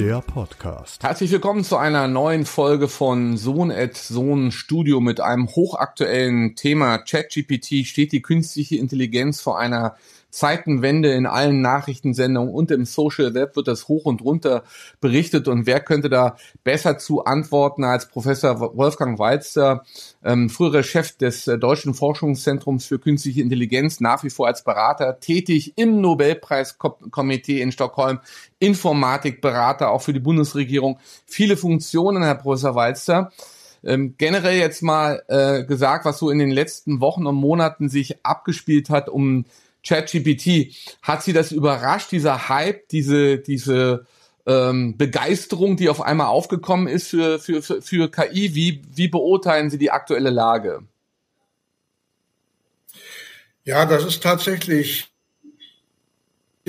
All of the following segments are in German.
Der Podcast. Herzlich willkommen zu einer neuen Folge von Sohn at Sohn Studio mit einem hochaktuellen Thema. ChatGPT steht die künstliche Intelligenz vor einer Zeitenwende in allen Nachrichtensendungen und im Social Web wird das hoch und runter berichtet. Und wer könnte da besser zu antworten als Professor Wolfgang Walzer, ähm, früherer Chef des äh, Deutschen Forschungszentrums für künstliche Intelligenz, nach wie vor als Berater tätig im Nobelpreiskomitee in Stockholm, Informatikberater auch für die Bundesregierung. Viele Funktionen, Herr Professor Walzer. Ähm, generell jetzt mal äh, gesagt, was so in den letzten Wochen und Monaten sich abgespielt hat, um ChatGPT, hat Sie das überrascht, dieser Hype, diese, diese ähm, Begeisterung, die auf einmal aufgekommen ist für, für, für, für KI? Wie, wie beurteilen Sie die aktuelle Lage? Ja, das ist tatsächlich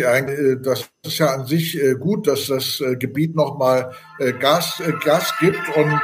äh, das ist ja an sich äh, gut, dass das äh, Gebiet nochmal Gas, Gas gibt und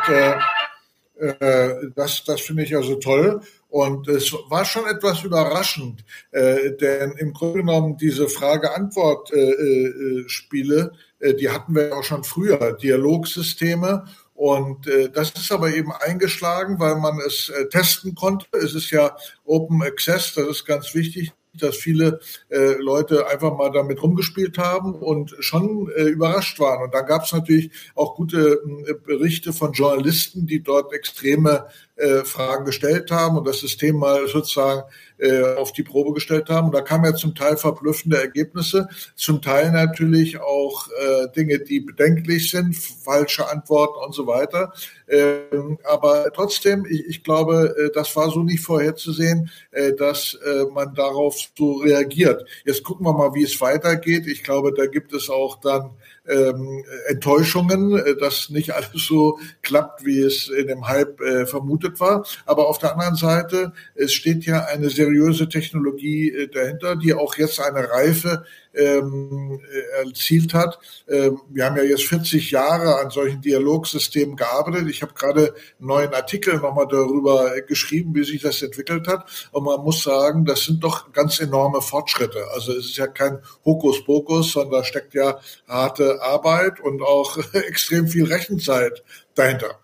das, das finde ich also toll. Und es war schon etwas überraschend, äh, denn im Grunde genommen diese Frage-Antwort-Spiele, äh, äh, die hatten wir auch schon früher, Dialogsysteme. Und äh, das ist aber eben eingeschlagen, weil man es äh, testen konnte. Es ist ja Open Access, das ist ganz wichtig dass viele äh, Leute einfach mal damit rumgespielt haben und schon äh, überrascht waren. Und da gab es natürlich auch gute äh, Berichte von Journalisten, die dort extreme äh, Fragen gestellt haben und das System mal sozusagen äh, auf die Probe gestellt haben. Und da kamen ja zum Teil verblüffende Ergebnisse, zum Teil natürlich auch äh, Dinge, die bedenklich sind, falsche Antworten und so weiter. Ähm, aber trotzdem, ich, ich glaube, äh, das war so nicht vorherzusehen, äh, dass äh, man darauf so reagiert. Jetzt gucken wir mal, wie es weitergeht. Ich glaube, da gibt es auch dann ähm, Enttäuschungen, äh, dass nicht alles so klappt, wie es in dem Hype äh, vermutet war. Aber auf der anderen Seite, es steht ja eine seriöse Technologie äh, dahinter, die auch jetzt eine Reife ähm, äh, erzielt hat. Ähm, wir haben ja jetzt 40 Jahre an solchen Dialogsystemen gearbeitet. Ich habe gerade einen neuen Artikel nochmal darüber geschrieben, wie sich das entwickelt hat. Und man muss sagen, das sind doch ganz enorme Fortschritte. Also es ist ja kein Hokuspokus, sondern da steckt ja harte Arbeit und auch extrem viel Rechenzeit dahinter.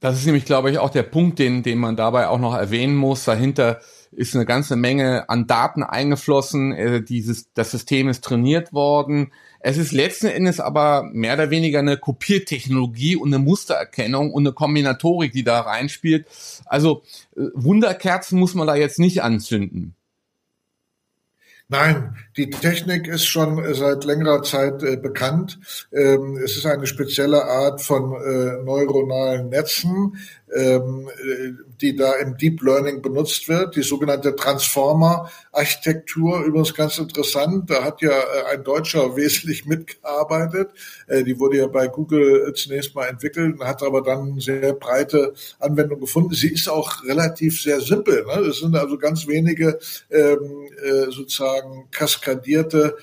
Das ist nämlich, glaube ich, auch der Punkt, den, den man dabei auch noch erwähnen muss. Dahinter ist eine ganze Menge an Daten eingeflossen. Äh, dieses, das System ist trainiert worden. Es ist letzten Endes aber mehr oder weniger eine Kopiertechnologie und eine Mustererkennung und eine Kombinatorik, die da reinspielt. Also äh, Wunderkerzen muss man da jetzt nicht anzünden. Nein, die Technik ist schon seit längerer Zeit äh, bekannt. Ähm, es ist eine spezielle Art von äh, neuronalen Netzen, äh, die da im Deep Learning benutzt wird, die sogenannte Transformer-Architektur. Übrigens ganz interessant, da hat ja äh, ein Deutscher wesentlich mitgearbeitet. Äh, die wurde ja bei Google zunächst mal entwickelt, hat aber dann sehr breite Anwendung gefunden. Sie ist auch relativ sehr simpel. Ne? Es sind also ganz wenige ähm, sozusagen kaskadierte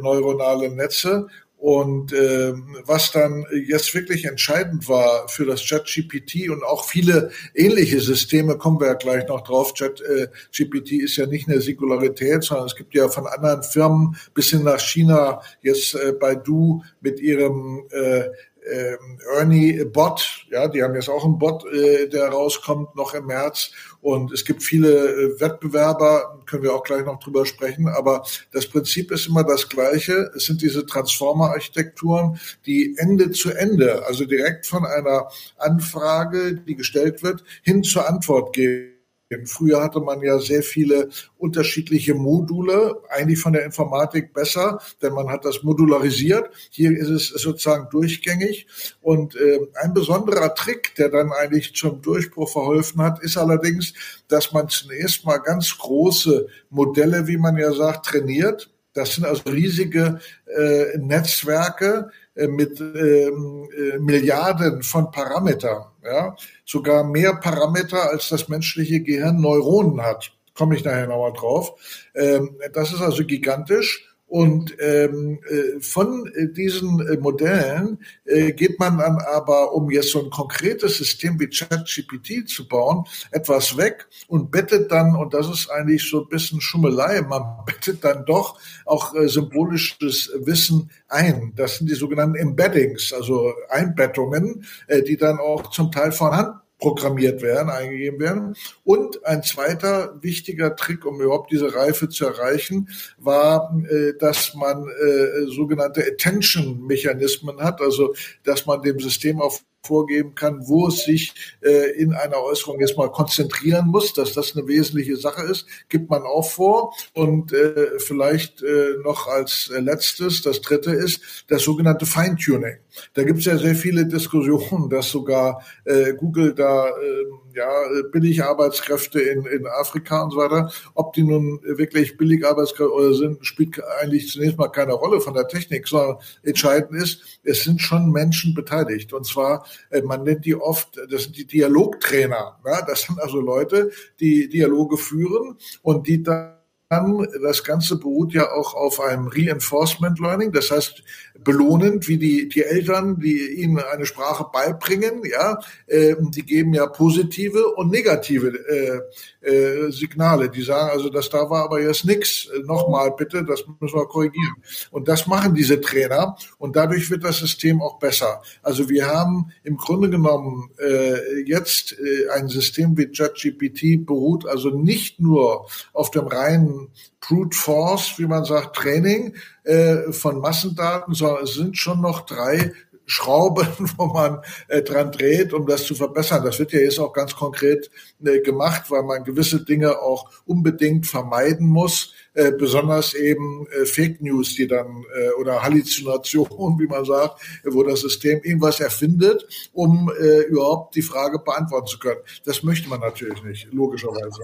neuronale Netze und äh, was dann jetzt wirklich entscheidend war für das ChatGPT und auch viele ähnliche Systeme, kommen wir ja gleich noch drauf. ChatGPT äh, ist ja nicht eine Singularität, sondern es gibt ja von anderen Firmen bis hin nach China jetzt äh, Baidu mit ihrem äh, äh, Ernie Bot, ja, die haben jetzt auch einen Bot, äh, der rauskommt noch im März. Und es gibt viele äh, Wettbewerber, können wir auch gleich noch drüber sprechen. Aber das Prinzip ist immer das gleiche. Es sind diese Transformer-Architekturen, die Ende zu Ende, also direkt von einer Anfrage, die gestellt wird, hin zur Antwort gehen Früher hatte man ja sehr viele unterschiedliche Module, eigentlich von der Informatik besser, denn man hat das modularisiert. Hier ist es sozusagen durchgängig. Und äh, ein besonderer Trick, der dann eigentlich zum Durchbruch verholfen hat, ist allerdings, dass man zunächst mal ganz große Modelle, wie man ja sagt, trainiert. Das sind also riesige äh, Netzwerke, mit ähm, äh, Milliarden von Parametern, ja, sogar mehr Parameter als das menschliche Gehirn Neuronen hat. Komme ich nachher nochmal drauf. Ähm, das ist also gigantisch. Und ähm, äh, von äh, diesen äh, Modellen äh, geht man dann aber, um jetzt so ein konkretes System wie ChatGPT zu bauen, etwas weg und bettet dann, und das ist eigentlich so ein bisschen Schummelei, man bettet dann doch auch symbolisches Wissen ein. Das sind die sogenannten Embeddings, also Einbettungen, äh, die dann auch zum Teil von Hand programmiert werden, eingegeben werden. Und ein zweiter wichtiger Trick, um überhaupt diese Reife zu erreichen, war, äh, dass man äh, sogenannte Attention-Mechanismen hat, also dass man dem System auf vorgeben kann, wo es sich äh, in einer Äußerung jetzt mal konzentrieren muss, dass das eine wesentliche Sache ist, gibt man auch vor. Und äh, vielleicht äh, noch als letztes, das dritte ist das sogenannte Feintuning. Da gibt es ja sehr viele Diskussionen, dass sogar äh, Google da äh, ja, billig Arbeitskräfte in, in Afrika und so weiter. Ob die nun wirklich billig Arbeitskräfte sind, spielt eigentlich zunächst mal keine Rolle von der Technik, sondern entscheidend ist, es sind schon Menschen beteiligt. Und zwar, äh, man nennt die oft, das sind die Dialogtrainer. Ja? Das sind also Leute, die Dialoge führen und die dann das Ganze beruht ja auch auf einem Reinforcement Learning, das heißt belohnend, wie die, die Eltern, die ihnen eine Sprache beibringen, ja, äh, die geben ja positive und negative äh, äh, Signale. Die sagen also, das da war aber jetzt nix. Nochmal bitte, das müssen wir korrigieren. Und das machen diese Trainer und dadurch wird das System auch besser. Also wir haben im Grunde genommen äh, jetzt äh, ein System wie ChatGPT beruht also nicht nur auf dem reinen Brute Force, wie man sagt, Training äh, von Massendaten, sondern es sind schon noch drei Schrauben, wo man äh, dran dreht, um das zu verbessern. Das wird ja jetzt auch ganz konkret äh, gemacht, weil man gewisse Dinge auch unbedingt vermeiden muss, äh, besonders eben äh, Fake News, die dann äh, oder Halluzinationen, wie man sagt, wo das System irgendwas erfindet, um äh, überhaupt die Frage beantworten zu können. Das möchte man natürlich nicht, logischerweise.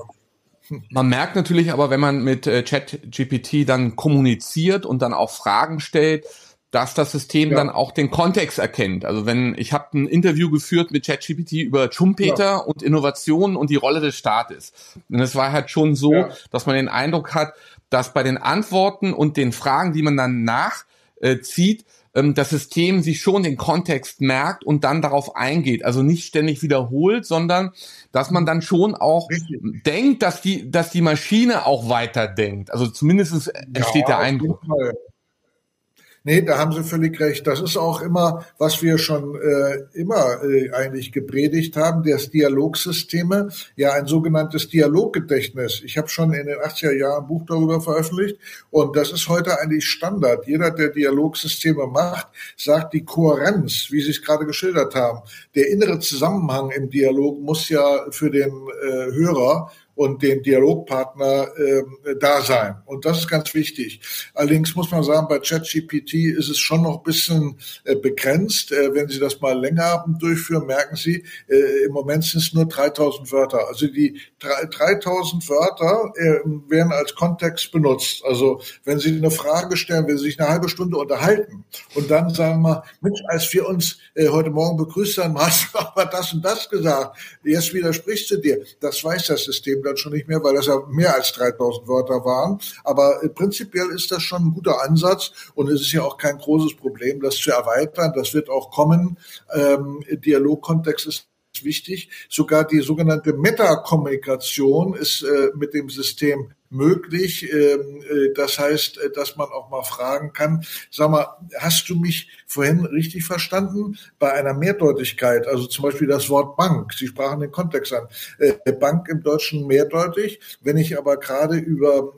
Man merkt natürlich aber, wenn man mit äh, ChatGPT dann kommuniziert und dann auch Fragen stellt, dass das System ja. dann auch den Kontext erkennt. Also wenn ich habe ein Interview geführt mit ChatGPT über Schumpeter ja. und Innovationen und die Rolle des Staates. Und es war halt schon so, ja. dass man den Eindruck hat, dass bei den Antworten und den Fragen, die man dann nachzieht, äh, ähm, das System sich schon den Kontext merkt und dann darauf eingeht. Also nicht ständig wiederholt, sondern dass man dann schon auch Richtig. denkt, dass die, dass die Maschine auch weiterdenkt. Also zumindest entsteht ja, der Eindruck. Nee, da haben Sie völlig recht. Das ist auch immer, was wir schon äh, immer äh, eigentlich gepredigt haben, das Dialogsysteme, ja ein sogenanntes Dialoggedächtnis. Ich habe schon in den 80er Jahren ein Buch darüber veröffentlicht und das ist heute eigentlich Standard. Jeder, der Dialogsysteme macht, sagt die Kohärenz, wie Sie es gerade geschildert haben. Der innere Zusammenhang im Dialog muss ja für den äh, Hörer und den Dialogpartner äh, da sein. Und das ist ganz wichtig. Allerdings muss man sagen, bei ChatGPT ist es schon noch ein bisschen äh, begrenzt. Äh, wenn Sie das mal länger durchführen, merken Sie, äh, im Moment sind es nur 3000 Wörter. Also die 3000 Wörter äh, werden als Kontext benutzt. Also wenn Sie eine Frage stellen, wenn Sie sich eine halbe Stunde unterhalten und dann sagen wir, Mensch, als wir uns äh, heute Morgen begrüßt haben, hast du aber das und das gesagt. Jetzt widersprichst du dir. Das weiß das System dann schon nicht mehr, weil das ja mehr als 3000 Wörter waren. Aber prinzipiell ist das schon ein guter Ansatz und es ist ja auch kein großes Problem, das zu erweitern. Das wird auch kommen. Ähm, Dialogkontext ist wichtig. Sogar die sogenannte Metakommunikation ist äh, mit dem System möglich. Ähm, äh, das heißt, äh, dass man auch mal fragen kann, sag mal, hast du mich vorhin richtig verstanden? Bei einer Mehrdeutigkeit, also zum Beispiel das Wort Bank, Sie sprachen den Kontext an, äh, Bank im Deutschen mehrdeutig. Wenn ich aber gerade über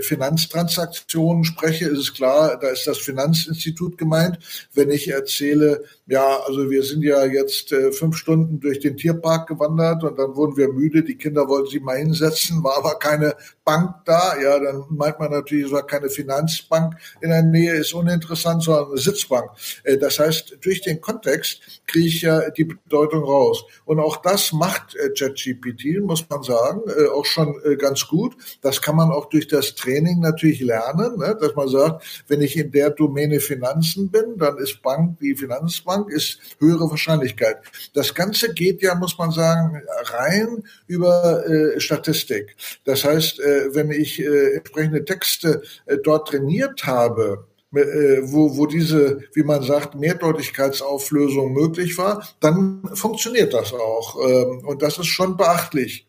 Finanztransaktionen spreche, ist es klar, da ist das Finanzinstitut gemeint. Wenn ich erzähle, ja, also wir sind ja jetzt fünf Stunden durch den Tierpark gewandert und dann wurden wir müde, die Kinder wollten sie mal hinsetzen, war aber keine Bank da, ja, dann meint man natürlich, es keine Finanzbank in der Nähe, ist uninteressant, sondern eine Sitzbank. Äh, das heißt, durch den Kontext kriege ich ja die Bedeutung raus. Und auch das macht äh, ChatGPT, muss man sagen, äh, auch schon ganz gut. Das kann man auch durch das Training natürlich lernen, ne, dass man sagt, wenn ich in der Domäne Finanzen bin, dann ist Bank die Finanzbank, ist höhere Wahrscheinlichkeit. Das Ganze geht ja, muss man sagen, rein über Statistik. Das heißt, wenn ich äh, entsprechende Texte äh, dort trainiert habe, äh, wo, wo diese, wie man sagt, Mehrdeutigkeitsauflösung möglich war, dann funktioniert das auch. Ähm, und das ist schon beachtlich.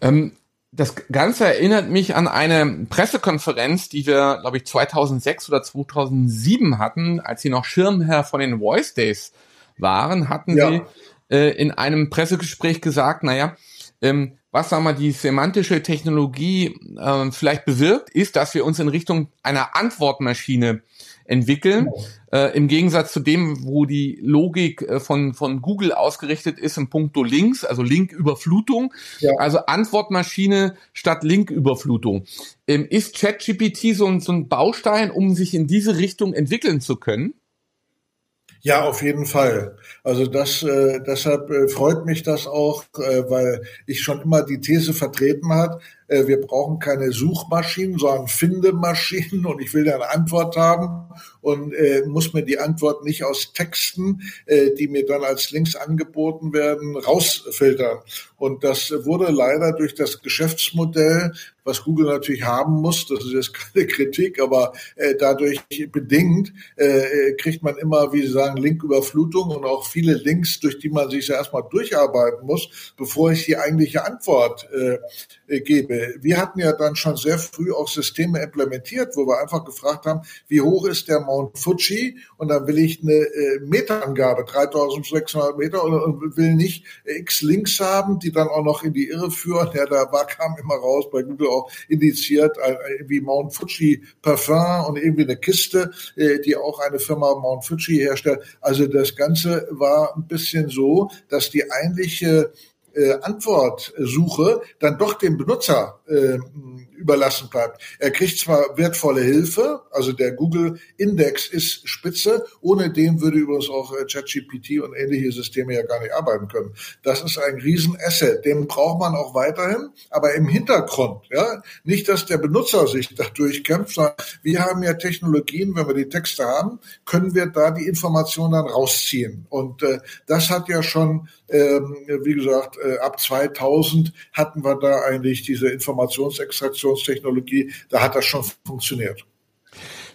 Ähm, das Ganze erinnert mich an eine Pressekonferenz, die wir, glaube ich, 2006 oder 2007 hatten, als Sie noch Schirmherr von den Voice Days waren, hatten ja. Sie äh, in einem Pressegespräch gesagt, naja, ähm, was sagen wir, die semantische Technologie äh, vielleicht bewirkt, ist, dass wir uns in Richtung einer Antwortmaschine entwickeln. Genau. Äh, Im Gegensatz zu dem, wo die Logik äh, von, von Google ausgerichtet ist im Punkto Links, also Linküberflutung. Ja. Also Antwortmaschine statt Linküberflutung. Ähm, ist ChatGPT so, so ein Baustein, um sich in diese Richtung entwickeln zu können? Ja, auf jeden Fall. Also das, äh, deshalb äh, freut mich das auch, äh, weil ich schon immer die These vertreten hat, wir brauchen keine Suchmaschinen, sondern Findemaschinen und ich will eine Antwort haben und äh, muss mir die Antwort nicht aus Texten, äh, die mir dann als Links angeboten werden, rausfiltern. Und das wurde leider durch das Geschäftsmodell, was Google natürlich haben muss, das ist jetzt keine Kritik, aber äh, dadurch bedingt äh, kriegt man immer, wie Sie sagen, Linküberflutung und auch viele Links, durch die man sich ja erstmal durcharbeiten muss, bevor ich die eigentliche Antwort äh, gebe wir hatten ja dann schon sehr früh auch Systeme implementiert, wo wir einfach gefragt haben, wie hoch ist der Mount Fuji? Und dann will ich eine äh, Meterangabe, 3600 Meter, und, und will nicht x Links haben, die dann auch noch in die Irre führen. Ja, da war, kam immer raus, bei Google auch indiziert, äh, wie Mount Fuji Parfum und irgendwie eine Kiste, äh, die auch eine Firma Mount Fuji herstellt. Also das Ganze war ein bisschen so, dass die eigentliche äh, Antwortsuche dann doch dem Benutzer äh, überlassen bleibt. Er kriegt zwar wertvolle Hilfe, also der Google Index ist spitze, ohne den würde übrigens auch äh, ChatGPT und ähnliche Systeme ja gar nicht arbeiten können. Das ist ein Riesenasset, den braucht man auch weiterhin, aber im Hintergrund, ja, nicht, dass der Benutzer sich da durchkämpft, sondern wir haben ja Technologien, wenn wir die Texte haben, können wir da die Informationen dann rausziehen. Und äh, das hat ja schon, ähm, wie gesagt, äh, ab 2000 hatten wir da eigentlich diese Informationsextraktion Kommunikationstechnologie, da hat das schon funktioniert.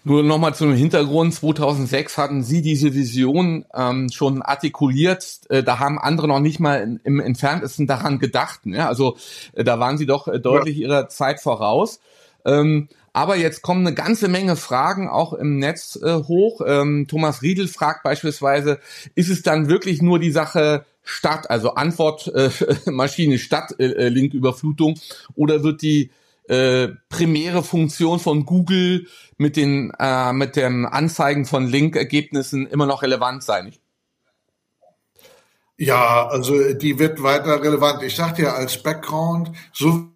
Nur nochmal zum Hintergrund. 2006 hatten Sie diese Vision ähm, schon artikuliert. Äh, da haben andere noch nicht mal in, im entferntesten daran gedacht. Ne? Also äh, da waren Sie doch äh, deutlich ja. Ihrer Zeit voraus. Ähm, aber jetzt kommen eine ganze Menge Fragen auch im Netz äh, hoch. Ähm, Thomas Riedel fragt beispielsweise, ist es dann wirklich nur die Sache Stadt, also Antwortmaschine äh, Stadt äh, äh, Linküberflutung, oder wird die äh, primäre Funktion von Google mit den äh, mit dem Anzeigen von Link-Ergebnissen immer noch relevant sein. Ja, also die wird weiter relevant. Ich sagte ja als Background, so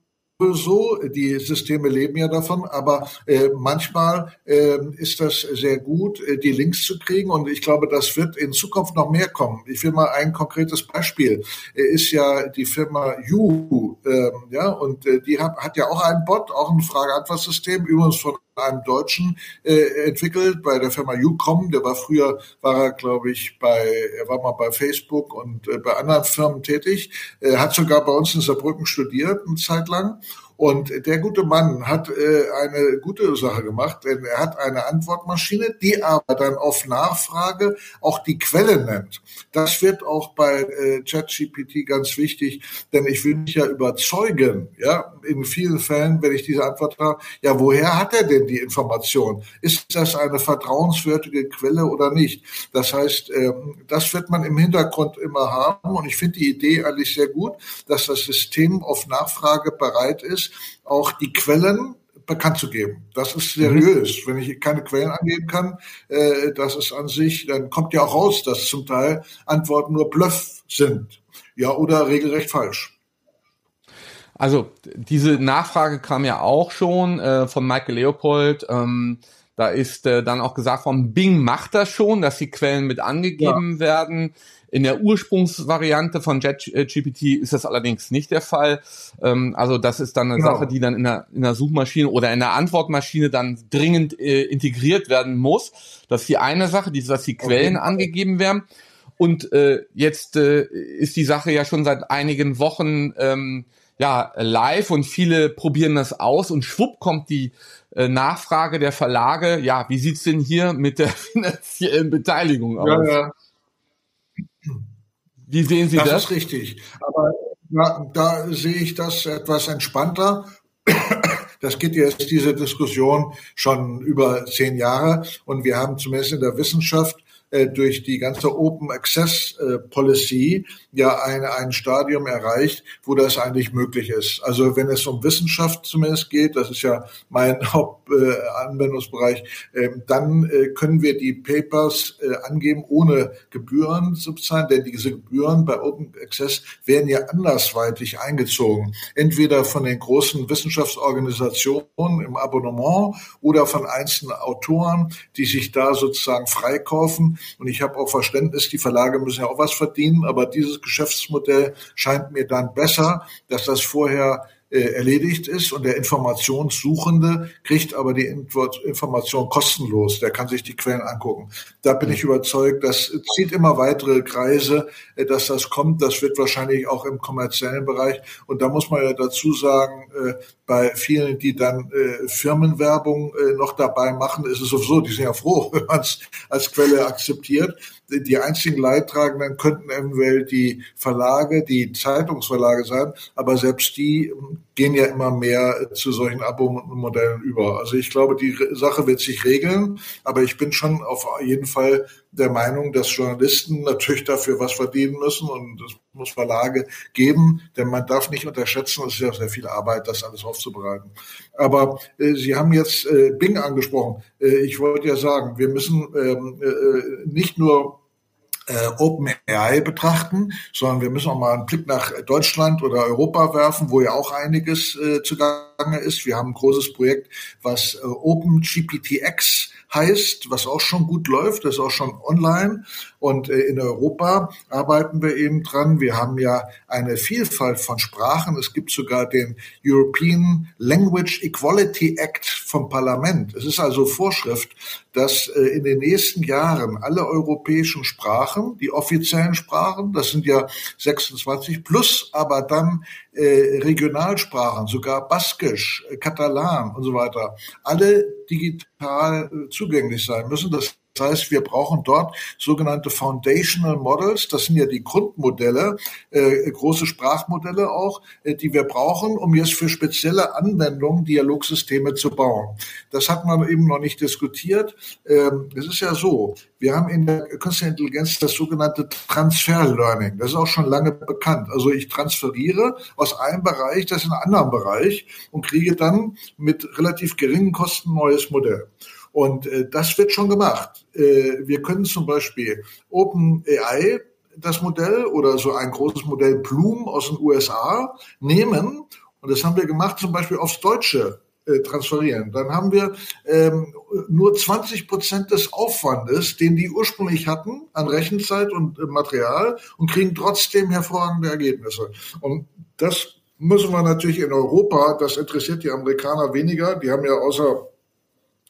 so, die Systeme leben ja davon, aber äh, manchmal äh, ist das sehr gut, äh, die Links zu kriegen und ich glaube, das wird in Zukunft noch mehr kommen. Ich will mal ein konkretes Beispiel. Äh, ist ja die Firma You, äh, ja, und äh, die hat, hat ja auch einen Bot, auch ein Frage-Antwort-System, übrigens von einem Deutschen äh, entwickelt bei der Firma Ucom. Der war früher, war er, glaube ich, bei, er war mal bei Facebook und äh, bei anderen Firmen tätig. Er hat sogar bei uns in Saarbrücken studiert, eine Zeit lang. Und der gute Mann hat äh, eine gute Sache gemacht, denn er hat eine Antwortmaschine, die aber dann auf Nachfrage auch die Quelle nennt. Das wird auch bei äh, ChatGPT ganz wichtig, denn ich will mich ja überzeugen, ja, in vielen Fällen, wenn ich diese Antwort habe, ja, woher hat er denn die Information? Ist das eine vertrauenswürdige Quelle oder nicht? Das heißt, äh, das wird man im Hintergrund immer haben und ich finde die Idee eigentlich sehr gut, dass das System auf Nachfrage bereit ist, auch die Quellen bekannt zu geben. Das ist seriös. Mhm. Wenn ich keine Quellen angeben kann, äh, das ist an sich, dann kommt ja auch raus, dass zum Teil Antworten nur Bluff sind. Ja, oder regelrecht falsch. Also diese Nachfrage kam ja auch schon äh, von Michael Leopold. Ähm, da ist äh, dann auch gesagt worden, Bing macht das schon, dass die Quellen mit angegeben ja. werden. In der Ursprungsvariante von JetGPT ist das allerdings nicht der Fall. Ähm, also das ist dann eine genau. Sache, die dann in der, in der Suchmaschine oder in der Antwortmaschine dann dringend äh, integriert werden muss. Das ist die eine Sache, die, dass die Quellen okay. angegeben werden. Und äh, jetzt äh, ist die Sache ja schon seit einigen Wochen ähm, ja live und viele probieren das aus und schwupp kommt die äh, Nachfrage der Verlage. Ja, wie sieht's denn hier mit der finanziellen Beteiligung aus? Ja, ja. Wie sehen Sie das? Das ist richtig. Aber na, da sehe ich das etwas entspannter. Das geht jetzt diese Diskussion schon über zehn Jahre und wir haben zumindest in der Wissenschaft äh, durch die ganze Open Access äh, Policy ja ein, ein Stadium erreicht, wo das eigentlich möglich ist. Also wenn es um Wissenschaft zumindest geht, das ist ja mein Hauptanwendungsbereich, äh, dann äh, können wir die Papers äh, angeben ohne Gebühren zu bezahlen, denn diese Gebühren bei Open Access werden ja andersweitig eingezogen. Entweder von den großen Wissenschaftsorganisationen im Abonnement oder von einzelnen Autoren, die sich da sozusagen freikaufen. Und ich habe auch Verständnis, die Verlage müssen ja auch was verdienen, aber dieses Geschäftsmodell scheint mir dann besser, dass das vorher erledigt ist und der Informationssuchende kriegt aber die Information kostenlos. Der kann sich die Quellen angucken. Da bin ich überzeugt, das zieht immer weitere Kreise, äh, dass das kommt. Das wird wahrscheinlich auch im kommerziellen Bereich. Und da muss man ja dazu sagen, äh, bei vielen, die dann Firmenwerbung noch dabei machen, ist es sowieso, die sind ja froh, wenn man es als Quelle akzeptiert die einzigen Leidtragenden könnten eventuell die Verlage, die Zeitungsverlage sein, aber selbst die ähm, gehen ja immer mehr zu solchen Abo-Modellen über. Also ich glaube, die Sache wird sich regeln, aber ich bin schon auf jeden Fall der Meinung, dass Journalisten natürlich dafür was verdienen müssen und es muss Verlage geben, denn man darf nicht unterschätzen, es ist ja sehr viel Arbeit, das alles aufzubereiten. Aber äh, Sie haben jetzt äh, Bing angesprochen. Äh, ich wollte ja sagen, wir müssen ähm, äh, nicht nur äh, OpenAI betrachten, sondern wir müssen auch mal einen Blick nach Deutschland oder Europa werfen, wo ja auch einiges äh, zugange ist. Wir haben ein großes Projekt, was äh, OpenGPTX heißt, was auch schon gut läuft, das ist auch schon online. Und äh, in Europa arbeiten wir eben dran. Wir haben ja eine Vielfalt von Sprachen. Es gibt sogar den European Language Equality Act vom Parlament. Es ist also Vorschrift, dass äh, in den nächsten Jahren alle europäischen Sprachen, die offiziellen Sprachen, das sind ja 26 plus, aber dann äh, Regionalsprachen, sogar Baskisch, Katalan und so weiter, alle digital zugänglich sein müssen. Das das heißt, wir brauchen dort sogenannte Foundational Models. Das sind ja die Grundmodelle, äh, große Sprachmodelle auch, äh, die wir brauchen, um jetzt für spezielle Anwendungen Dialogsysteme zu bauen. Das hat man eben noch nicht diskutiert. Ähm, es ist ja so, wir haben in der künstlichen Intelligenz das sogenannte Transfer Learning. Das ist auch schon lange bekannt. Also ich transferiere aus einem Bereich das in einen anderen Bereich und kriege dann mit relativ geringen Kosten neues Modell. Und äh, das wird schon gemacht. Äh, wir können zum Beispiel OpenAI das Modell oder so ein großes Modell Bloom aus den USA nehmen und das haben wir gemacht zum Beispiel aufs Deutsche äh, transferieren. Dann haben wir ähm, nur 20 Prozent des Aufwandes, den die ursprünglich hatten an Rechenzeit und äh, Material und kriegen trotzdem hervorragende Ergebnisse. Und das müssen wir natürlich in Europa, das interessiert die Amerikaner weniger, die haben ja außer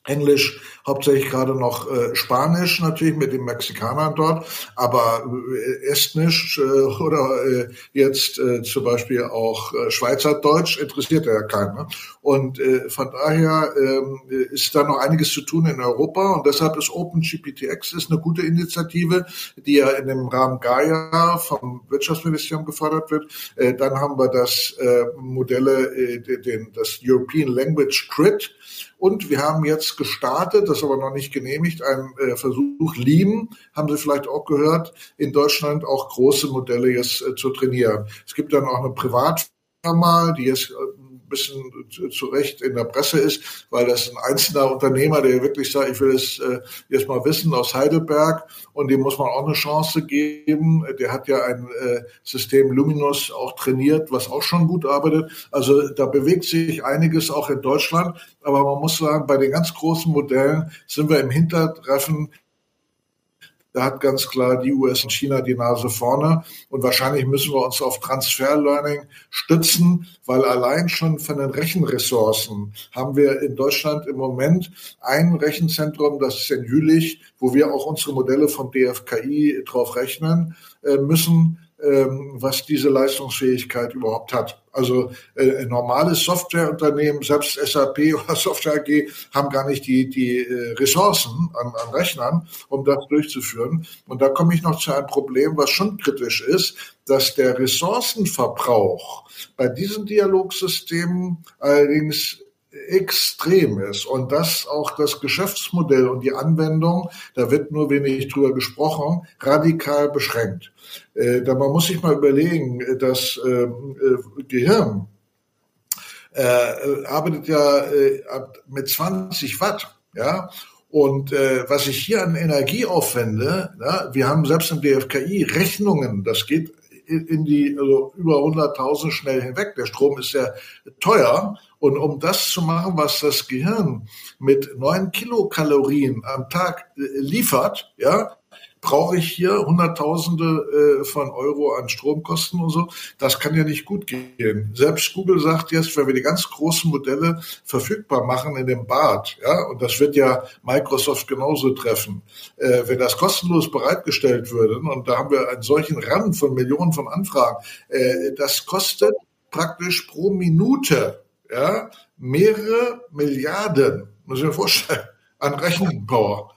Englisch, hauptsächlich gerade noch äh, Spanisch natürlich mit den Mexikanern dort, aber äh, Estnisch äh, oder äh, jetzt äh, zum Beispiel auch äh, Schweizerdeutsch interessiert ja keinen. Ne? Und äh, von daher äh, ist da noch einiges zu tun in Europa und deshalb ist OpenGPTX ist eine gute Initiative, die ja in dem Rahmen Gaia vom Wirtschaftsministerium gefördert wird. Äh, dann haben wir das äh, Modelle, äh, den, das European Language Grid und wir haben jetzt gestartet, das aber noch nicht genehmigt, einen äh, Versuch Lean, haben Sie vielleicht auch gehört, in Deutschland auch große Modelle jetzt äh, zu trainieren. Es gibt dann auch eine Privatfirma, die jetzt äh, bisschen zu Recht in der Presse ist, weil das ein einzelner Unternehmer, der wirklich sagt, ich will es äh, jetzt mal wissen aus Heidelberg und dem muss man auch eine Chance geben. Der hat ja ein äh, System Luminous auch trainiert, was auch schon gut arbeitet. Also da bewegt sich einiges auch in Deutschland, aber man muss sagen, bei den ganz großen Modellen sind wir im Hintertreffen da hat ganz klar die US und China die Nase vorne. Und wahrscheinlich müssen wir uns auf Transfer Learning stützen, weil allein schon von den Rechenressourcen haben wir in Deutschland im Moment ein Rechenzentrum, das ist in Jülich, wo wir auch unsere Modelle vom DFKI drauf rechnen äh, müssen ähm, was diese Leistungsfähigkeit überhaupt hat. Also äh, ein normales Softwareunternehmen, selbst SAP oder Software AG, haben gar nicht die, die äh, Ressourcen an, an Rechnern, um das durchzuführen. Und da komme ich noch zu einem Problem, was schon kritisch ist, dass der Ressourcenverbrauch bei diesen Dialogsystemen allerdings extrem ist und das auch das Geschäftsmodell und die Anwendung, da wird nur wenig drüber gesprochen, radikal beschränkt. Äh, da man muss sich mal überlegen, das ähm, äh, Gehirn äh, arbeitet ja äh, mit 20 Watt, ja, und äh, was ich hier an Energie aufwende, ja, wir haben selbst im DFKI Rechnungen, das geht in die also über 100.000 schnell hinweg. Der Strom ist sehr teuer und um das zu machen, was das Gehirn mit neun Kilokalorien am Tag äh, liefert, ja, brauche ich hier Hunderttausende äh, von Euro an Stromkosten und so. Das kann ja nicht gut gehen. Selbst Google sagt jetzt, wenn wir die ganz großen Modelle verfügbar machen in dem Bad, ja, und das wird ja Microsoft genauso treffen, äh, wenn das kostenlos bereitgestellt würde, und da haben wir einen solchen Rand von Millionen von Anfragen, äh, das kostet praktisch pro Minute ja, mehrere Milliarden, muss ich mir vorstellen, an Rechenpower.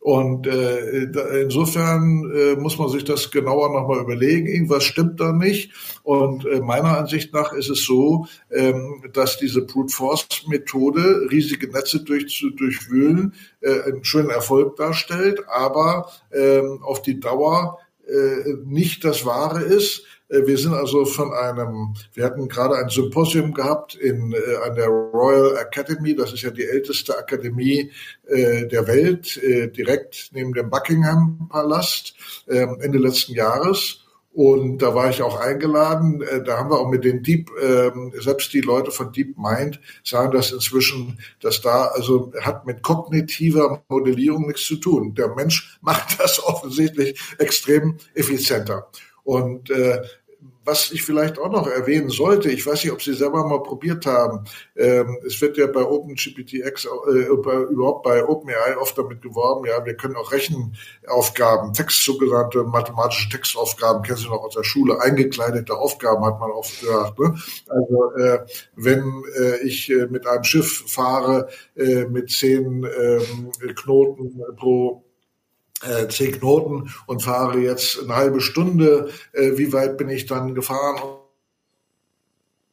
Und äh, insofern äh, muss man sich das genauer nochmal überlegen. Irgendwas stimmt da nicht. Und äh, meiner Ansicht nach ist es so, ähm, dass diese Brute Force Methode, riesige Netze durch, zu durchwühlen, äh, einen schönen Erfolg darstellt, aber ähm, auf die Dauer äh, nicht das Wahre ist. Äh, wir sind also von einem, wir hatten gerade ein Symposium gehabt in, äh, an der Royal Academy, das ist ja die älteste Akademie äh, der Welt, äh, direkt neben dem Buckingham Palast, äh, Ende letzten Jahres. Und da war ich auch eingeladen. Äh, da haben wir auch mit den Deep, ähm, selbst die Leute von Deep Mind sagen das inzwischen, dass da, also hat mit kognitiver Modellierung nichts zu tun. Der Mensch macht das offensichtlich extrem effizienter. Und äh, was ich vielleicht auch noch erwähnen sollte, ich weiß nicht, ob Sie selber mal probiert haben, ähm, es wird ja bei OpenGPTX, äh, überhaupt bei OpenAI oft damit geworben, ja, wir können auch Rechenaufgaben, Text, sogenannte mathematische Textaufgaben, kennen Sie noch aus der Schule, eingekleidete Aufgaben hat man oft gehört. Ne? Also äh, wenn äh, ich äh, mit einem Schiff fahre äh, mit zehn ähm, Knoten pro äh, zehn Knoten und fahre jetzt eine halbe Stunde, äh, wie weit bin ich dann gefahren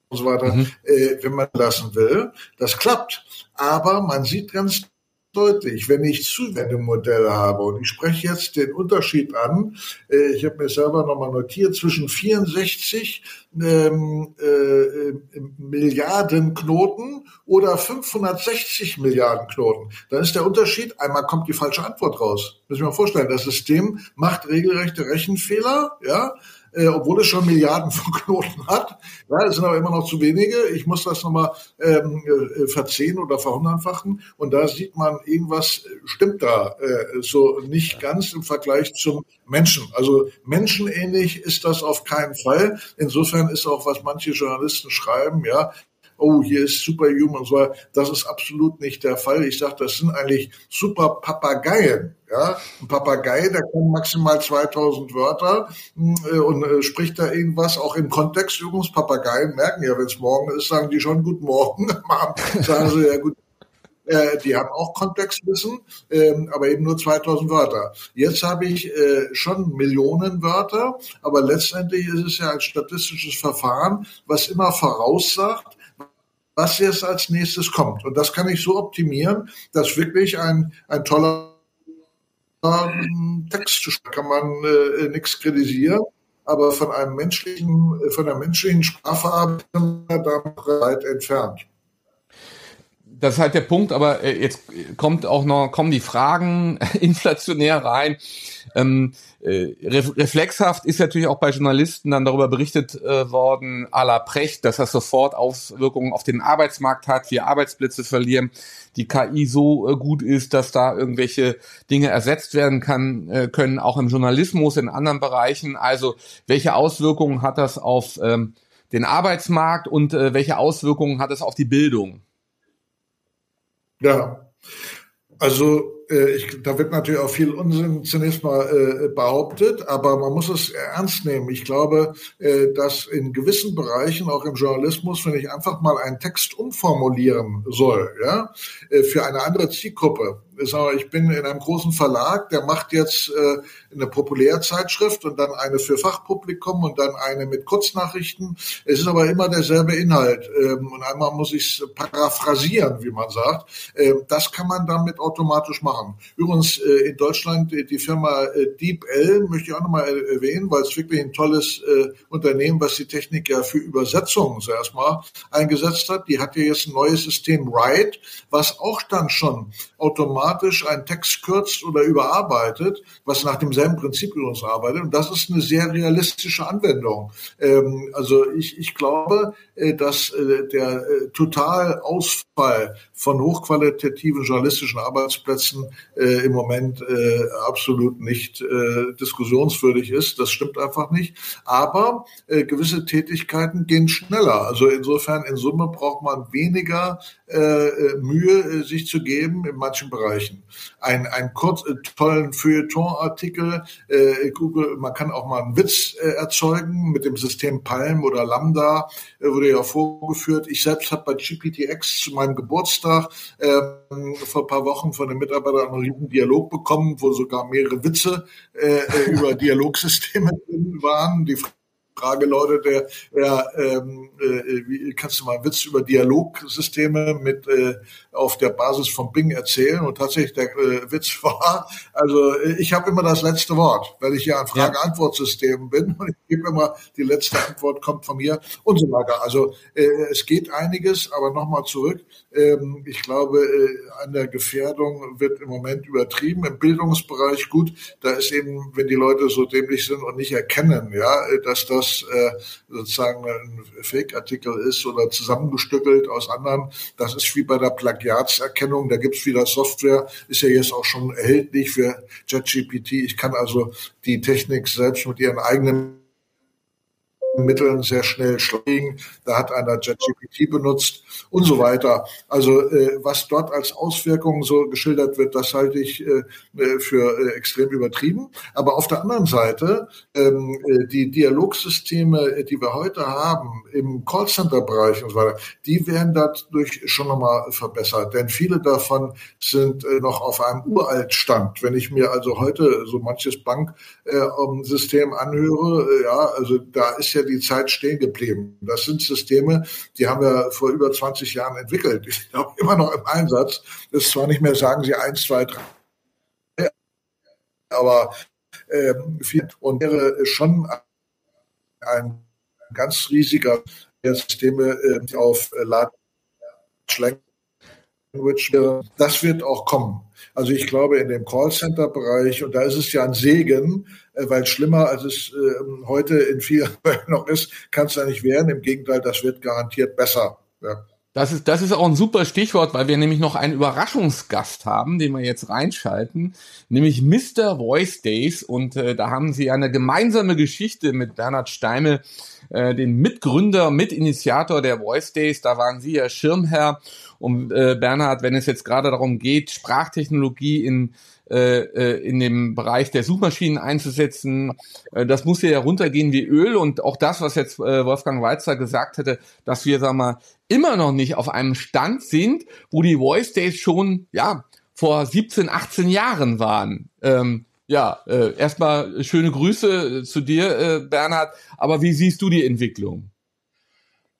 und so weiter, mhm. äh, wenn man lassen will. Das klappt. Aber man sieht ganz deutlich, wenn ich Zuwendemodelle habe und ich spreche jetzt den Unterschied an, äh, ich habe mir selber nochmal notiert, zwischen 64 ähm, äh, Milliarden Knoten oder 560 Milliarden Knoten. Dann ist der Unterschied, einmal kommt die falsche Antwort raus. Müssen wir mal vorstellen, das System macht regelrechte Rechenfehler, ja, äh, obwohl es schon Milliarden von Knoten hat. Ja, es sind aber immer noch zu wenige. Ich muss das nochmal ähm, äh, verzehnten oder verhundertfachen. Und da sieht man, irgendwas stimmt da äh, so nicht ganz im Vergleich zum Menschen. Also menschenähnlich ist das auf keinen Fall. Insofern ist auch, was manche Journalisten schreiben, ja, oh, hier ist Superhuman und so. Das ist absolut nicht der Fall. Ich sage, das sind eigentlich super Papageien. Ja, ein Papagei, der kann maximal 2000 Wörter äh, und äh, spricht da irgendwas, auch im Kontext. Übrigens, Papageien merken ja, wenn es morgen ist, sagen die schon Guten Morgen. sagen sie ja gut. Äh, die haben auch Kontextwissen, ähm, aber eben nur 2000 Wörter. Jetzt habe ich schon Millionen Wörter, aber letztendlich ist es ja ein statistisches Verfahren, was immer voraussagt, was jetzt als nächstes kommt. Und das kann ich so optimieren, dass wirklich ein, ein toller ähm, Text kann man äh, nichts kritisieren. Aber von einem menschlichen, von einer menschlichen Sprachverarbeitung da weit entfernt das ist halt der Punkt, aber äh, jetzt kommt auch noch, kommen die Fragen inflationär rein. Ähm, äh, reflexhaft ist natürlich auch bei Journalisten dann darüber berichtet äh, worden, à la Precht, dass das sofort Auswirkungen auf den Arbeitsmarkt hat, wir Arbeitsplätze verlieren, die KI so äh, gut ist, dass da irgendwelche Dinge ersetzt werden kann, äh, können, auch im Journalismus, in anderen Bereichen. Also welche Auswirkungen hat das auf ähm, den Arbeitsmarkt und äh, welche Auswirkungen hat es auf die Bildung? Ja, also äh, ich, da wird natürlich auch viel Unsinn zunächst mal äh, behauptet, aber man muss es ernst nehmen. Ich glaube, äh, dass in gewissen Bereichen, auch im Journalismus, wenn ich einfach mal einen Text umformulieren soll, ja, äh, für eine andere Zielgruppe, ich bin in einem großen Verlag, der macht jetzt äh, eine Populärzeitschrift und dann eine für Fachpublikum und dann eine mit Kurznachrichten. Es ist aber immer derselbe Inhalt. Ähm, und einmal muss ich es paraphrasieren, wie man sagt. Ähm, das kann man damit automatisch machen. Übrigens äh, in Deutschland äh, die Firma äh, DeepL möchte ich auch nochmal erwähnen, weil es wirklich ein tolles äh, Unternehmen, was die Technik ja für Übersetzungen zuerst mal eingesetzt hat. Die hat ja jetzt ein neues System Write, was auch dann schon automatisch automatisch einen Text kürzt oder überarbeitet, was nach demselben Prinzip übrigens arbeitet. Und das ist eine sehr realistische Anwendung. Ähm, also ich, ich glaube, äh, dass äh, der äh, Totalausfall von hochqualitativen journalistischen Arbeitsplätzen äh, im Moment äh, absolut nicht äh, diskussionswürdig ist. Das stimmt einfach nicht. Aber äh, gewisse Tätigkeiten gehen schneller. Also insofern in Summe braucht man weniger äh, Mühe, äh, sich zu geben in manchen Bereichen. Ein, ein kurz, äh, tollen Feuilleton-Artikel, äh, Google, man kann auch mal einen Witz äh, erzeugen mit dem System Palm oder Lambda, äh, wurde ja vorgeführt. Ich selbst habe bei GPTX zu meinem Geburtstag äh, vor ein paar Wochen von den Mitarbeitern einen riesen Dialog bekommen, wo sogar mehrere Witze äh, äh über Dialogsysteme drin waren. Die Frage lautete, ja, ähm, äh, wie, kannst du mal einen Witz über Dialogsysteme mit äh, auf der Basis von Bing erzählen? Und tatsächlich der äh, Witz war, also äh, ich habe immer das letzte Wort, weil ich ja ein Frage-Antwort-System bin und ich gebe immer, die letzte Antwort kommt von mir und so weiter. Also äh, es geht einiges, aber nochmal zurück. Ähm, ich glaube, äh, an der Gefährdung wird im Moment übertrieben. Im Bildungsbereich gut, da ist eben, wenn die Leute so dämlich sind und nicht erkennen, ja, dass das das äh, sozusagen ein Fake-Artikel ist oder zusammengestückelt aus anderen. Das ist wie bei der Plagiatserkennung. Da gibt's wieder Software, ist ja jetzt auch schon erhältlich für JetGPT. Ich kann also die Technik selbst mit ihren eigenen Mitteln sehr schnell schlagen. Da hat einer JetGPT benutzt und so weiter. Also äh, was dort als Auswirkungen so geschildert wird, das halte ich äh, äh für äh, extrem übertrieben. Aber auf der anderen Seite, ähm, äh, die Dialogsysteme, äh, die wir heute haben im Callcenter-Bereich und so weiter, die werden dadurch schon nochmal verbessert. Denn viele davon sind noch auf einem Uraltstand. Wenn ich mir also heute so manches Banksystem äh, anhöre, ja, also da ist ja die Zeit stehen geblieben. Das sind Systeme, die haben wir vor über 20 Jahren entwickelt. Ich glaube immer noch im Einsatz. Das ist zwar nicht mehr, sagen Sie, eins, zwei, drei, aber äh, und wäre schon ein ganz riesiger Systeme äh, auf äh, Language. Das wird auch kommen. Also ich glaube in dem Callcenter-Bereich, und da ist es ja ein Segen, äh, weil schlimmer als es äh, heute in vielen noch ist, kann es da nicht werden. Im Gegenteil, das wird garantiert besser. Ja. Das ist, das ist auch ein super Stichwort, weil wir nämlich noch einen Überraschungsgast haben, den wir jetzt reinschalten, nämlich Mr. Voice Days. Und äh, da haben sie eine gemeinsame Geschichte mit Bernhard Steimel, äh, den Mitgründer, Mitinitiator der Voice Days. Da waren Sie ja Schirmherr. Und äh, Bernhard, wenn es jetzt gerade darum geht, Sprachtechnologie in äh, äh, in dem Bereich der Suchmaschinen einzusetzen. Äh, das muss ja runtergehen wie Öl und auch das, was jetzt äh, Wolfgang Weizer gesagt hätte, dass wir, sagen wir, immer noch nicht auf einem Stand sind, wo die Voice Days schon, ja, vor 17, 18 Jahren waren. Ähm, ja, äh, erstmal schöne Grüße zu dir, äh, Bernhard. Aber wie siehst du die Entwicklung?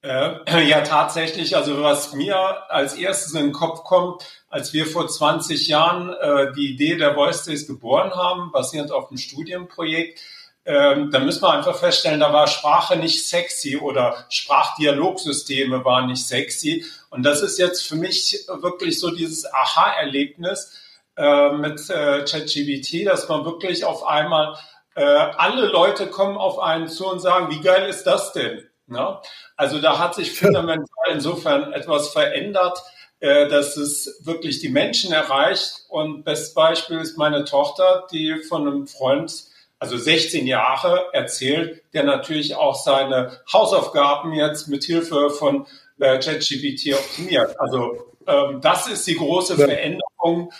Äh, ja, tatsächlich. Also was mir als erstes in den Kopf kommt, als wir vor 20 Jahren äh, die Idee der Voice Days geboren haben, basierend auf einem Studienprojekt, ähm, da müssen wir einfach feststellen, da war Sprache nicht sexy oder Sprachdialogsysteme waren nicht sexy. Und das ist jetzt für mich wirklich so dieses Aha-Erlebnis äh, mit äh, ChatGBT, dass man wirklich auf einmal äh, alle Leute kommen auf einen zu und sagen, wie geil ist das denn? Ja? Also da hat sich fundamental insofern etwas verändert, äh, dass es wirklich die Menschen erreicht. Und bestes Beispiel ist meine Tochter, die von einem Freund, also 16 Jahre, erzählt, der natürlich auch seine Hausaufgaben jetzt mit Hilfe von äh, ChatGPT optimiert. Also ähm, das ist die große ja. Veränderung.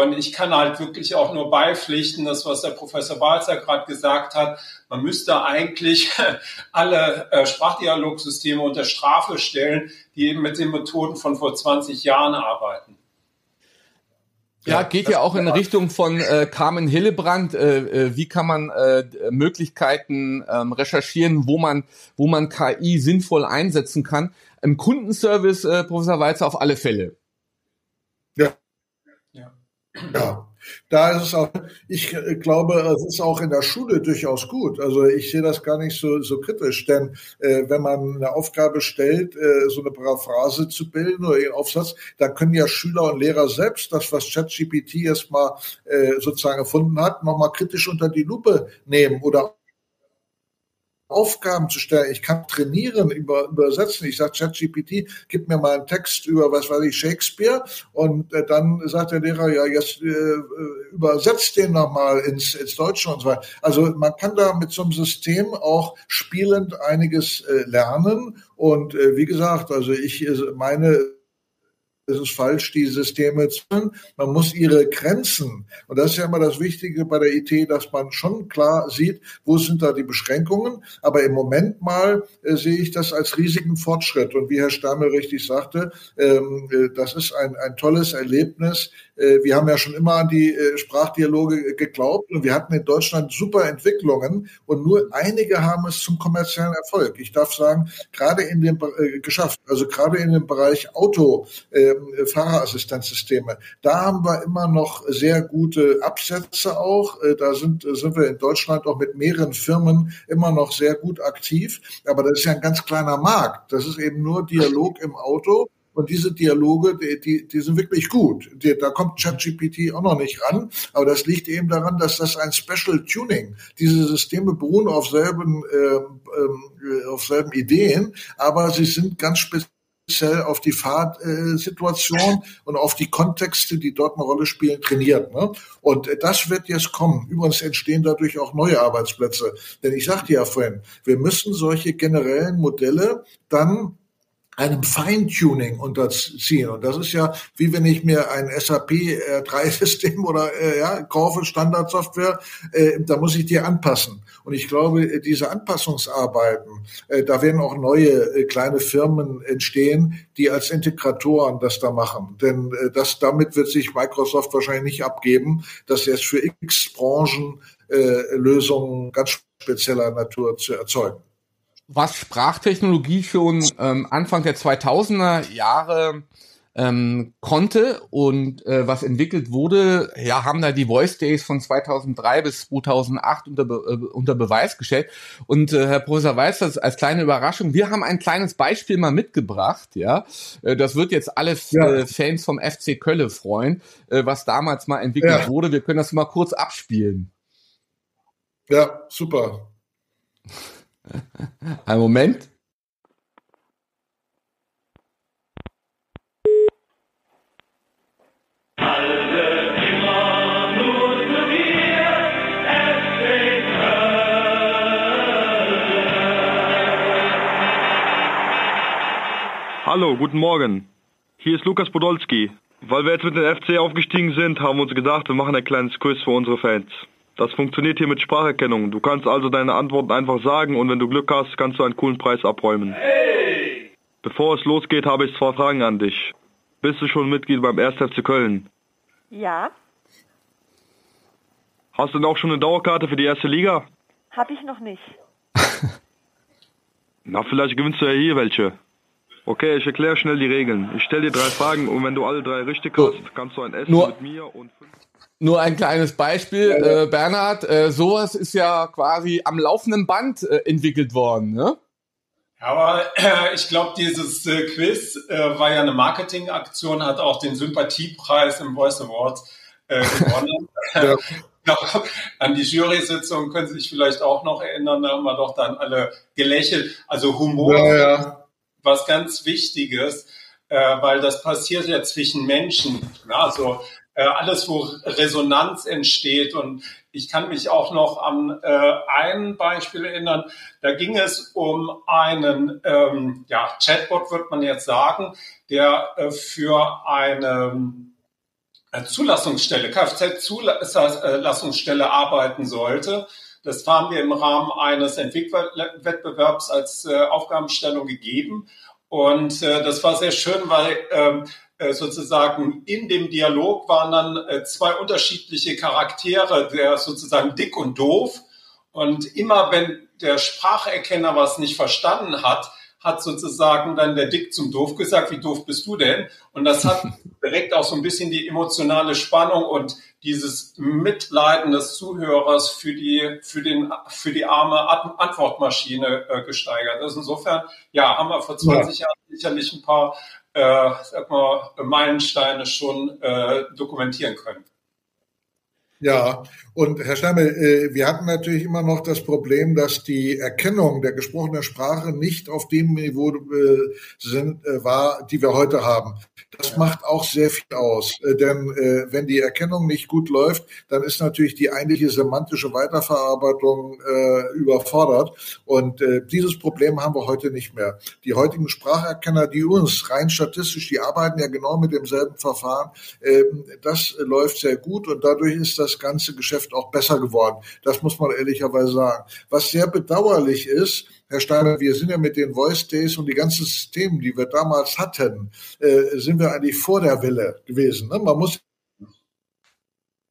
Und ich kann halt wirklich auch nur beipflichten, das, was der Professor Balzer gerade gesagt hat. Man müsste eigentlich alle äh, Sprachdialogsysteme unter Strafe stellen, die eben mit den Methoden von vor 20 Jahren arbeiten. Ja, geht ja auch in Richtung von äh, Carmen Hillebrand. Äh, äh, wie kann man äh, Möglichkeiten ähm, recherchieren, wo man, wo man KI sinnvoll einsetzen kann? Im Kundenservice, äh, Professor Walzer, auf alle Fälle. Ja. Ja. Da ist es auch, ich äh, glaube, es ist auch in der Schule durchaus gut. Also ich sehe das gar nicht so, so kritisch, denn äh, wenn man eine Aufgabe stellt, äh, so eine Paraphrase zu bilden oder einen Aufsatz, dann können ja Schüler und Lehrer selbst das, was ChatGPT erstmal äh, sozusagen erfunden hat, nochmal kritisch unter die Lupe nehmen oder Aufgaben zu stellen. Ich kann trainieren, über, übersetzen. Ich sage ChatGPT, gib mir mal einen Text über, was weiß ich, Shakespeare. Und äh, dann sagt der Lehrer, ja, jetzt äh, übersetzt den nochmal ins, ins Deutsche und so weiter. Also man kann da mit so einem System auch spielend einiges äh, lernen. Und äh, wie gesagt, also ich äh, meine es ist falsch, die Systeme zu Man muss ihre Grenzen, und das ist ja immer das Wichtige bei der IT, dass man schon klar sieht, wo sind da die Beschränkungen. Aber im Moment mal äh, sehe ich das als riesigen Fortschritt. Und wie Herr Stammel richtig sagte, ähm, äh, das ist ein, ein tolles Erlebnis. Äh, wir haben ja schon immer an die äh, Sprachdialoge geglaubt und wir hatten in Deutschland super Entwicklungen und nur einige haben es zum kommerziellen Erfolg. Ich darf sagen, gerade in dem äh, geschafft, also gerade in dem Bereich Auto, äh, Fahrerassistenzsysteme. Da haben wir immer noch sehr gute Absätze auch. Äh, da sind, sind wir in Deutschland auch mit mehreren Firmen immer noch sehr gut aktiv. Aber das ist ja ein ganz kleiner Markt. Das ist eben nur Dialog im Auto. Und diese Dialoge, die, die, die sind wirklich gut. Die, da kommt ChatGPT auch noch nicht ran. Aber das liegt eben daran, dass das ein Special Tuning. Diese Systeme beruhen auf selben, äh, äh, auf selben Ideen, aber sie sind ganz speziell auf die Fahrtsituation und auf die Kontexte, die dort eine Rolle spielen, trainiert. Ne? Und das wird jetzt kommen. Übrigens entstehen dadurch auch neue Arbeitsplätze. Denn ich sagte ja vorhin, wir müssen solche generellen Modelle dann einem Feintuning unterziehen. Und das ist ja, wie wenn ich mir ein SAP R3-System oder äh, ja, kaufe, Standardsoftware, äh, da muss ich die anpassen. Und ich glaube, diese Anpassungsarbeiten, äh, da werden auch neue äh, kleine Firmen entstehen, die als Integratoren das da machen. Denn äh, das, damit wird sich Microsoft wahrscheinlich nicht abgeben, das jetzt für X Branchen äh, Lösungen ganz spezieller Natur zu erzeugen was Sprachtechnologie schon ähm, Anfang der 2000er Jahre ähm, konnte und äh, was entwickelt wurde, ja, haben da die Voice Days von 2003 bis 2008 unter, Be äh, unter Beweis gestellt. Und äh, Herr Professor Weiß, das als kleine Überraschung, wir haben ein kleines Beispiel mal mitgebracht, ja. Äh, das wird jetzt alle ja. äh, Fans vom FC Kölle freuen, äh, was damals mal entwickelt ja. wurde. Wir können das mal kurz abspielen. Ja, super. Ein Moment. Hallo, guten Morgen. Hier ist Lukas Podolski. Weil wir jetzt mit dem FC aufgestiegen sind, haben wir uns gedacht, wir machen ein kleines Quiz für unsere Fans. Das funktioniert hier mit Spracherkennung. Du kannst also deine Antworten einfach sagen und wenn du Glück hast, kannst du einen coolen Preis abräumen. Hey! Bevor es losgeht, habe ich zwei Fragen an dich. Bist du schon Mitglied beim 1. FC Köln? Ja. Hast du denn auch schon eine Dauerkarte für die erste Liga? Hab ich noch nicht. Na, vielleicht gewinnst du ja hier welche. Okay, ich erkläre schnell die Regeln. Ich stelle dir drei Fragen und wenn du alle drei richtig hast, kannst du ein Essen Nur mit mir und fünf nur ein kleines Beispiel, äh, Bernhard, äh, sowas ist ja quasi am laufenden Band äh, entwickelt worden, ne? Aber äh, ich glaube, dieses äh, Quiz äh, war ja eine Marketingaktion, hat auch den Sympathiepreis im Voice Awards äh, gewonnen. ja. An die Jury-Sitzung können Sie sich vielleicht auch noch erinnern, da haben wir doch dann alle gelächelt. Also Humor, ja, ja. was ganz Wichtiges, äh, weil das passiert ja zwischen Menschen. Also äh, alles, wo Resonanz entsteht. Und ich kann mich auch noch an äh, ein Beispiel erinnern. Da ging es um einen ähm, ja, Chatbot, wird man jetzt sagen, der äh, für eine äh, Zulassungsstelle, Kfz-Zulassungsstelle arbeiten sollte. Das haben wir im Rahmen eines Entwickelwettbewerbs als äh, Aufgabenstellung gegeben. Und äh, das war sehr schön, weil äh, sozusagen in dem Dialog waren dann äh, zwei unterschiedliche Charaktere, der sozusagen dick und doof. Und immer wenn der Spracherkenner was nicht verstanden hat, hat sozusagen dann der Dick zum Doof gesagt, wie doof bist du denn? Und das hat direkt auch so ein bisschen die emotionale Spannung und dieses Mitleiden des Zuhörers für die, für den, für die arme Antwortmaschine äh, gesteigert. Also insofern, ja, haben wir vor 20 ja. Jahren sicherlich ein paar, äh, sag mal, Meilensteine schon äh, dokumentieren können. Ja, und Herr Stammel, äh, wir hatten natürlich immer noch das Problem, dass die Erkennung der gesprochenen Sprache nicht auf dem Niveau äh, sind, äh, war, die wir heute haben. Das macht auch sehr viel aus, denn wenn die Erkennung nicht gut läuft, dann ist natürlich die eigentliche semantische Weiterverarbeitung überfordert. Und dieses Problem haben wir heute nicht mehr. Die heutigen Spracherkenner, die uns rein statistisch, die arbeiten ja genau mit demselben Verfahren. Ähm, das läuft sehr gut und dadurch ist das das ganze Geschäft auch besser geworden. Das muss man ehrlicherweise sagen. Was sehr bedauerlich ist, Herr Steiner, wir sind ja mit den Voice Days und die ganzen Systeme, die wir damals hatten, äh, sind wir eigentlich vor der Welle gewesen. Ne? Man muss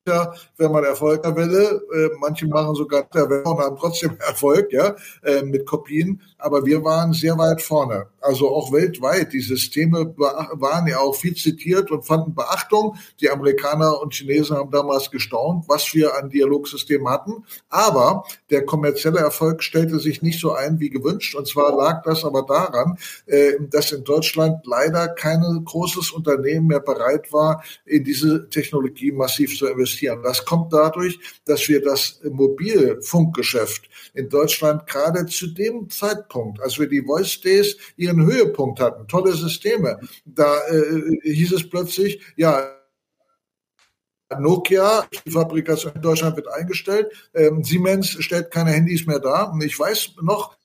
ja, wenn man Erfolg will. Äh, manche machen sogar der und haben trotzdem Erfolg, ja, äh, mit Kopien. Aber wir waren sehr weit vorne. Also auch weltweit. Die Systeme waren ja auch viel zitiert und fanden Beachtung. Die Amerikaner und Chinesen haben damals gestaunt, was wir an Dialogsystemen hatten. Aber der kommerzielle Erfolg stellte sich nicht so ein wie gewünscht. Und zwar lag das aber daran, äh, dass in Deutschland leider kein großes Unternehmen mehr bereit war, in diese Technologie massiv zu investieren investieren. Das kommt dadurch, dass wir das Mobilfunkgeschäft in Deutschland gerade zu dem Zeitpunkt, als wir die Voice Days ihren Höhepunkt hatten, tolle Systeme, da äh, hieß es plötzlich, ja, Nokia, die Fabrikation in Deutschland wird eingestellt. Ähm, Siemens stellt keine Handys mehr dar. Und ich weiß noch,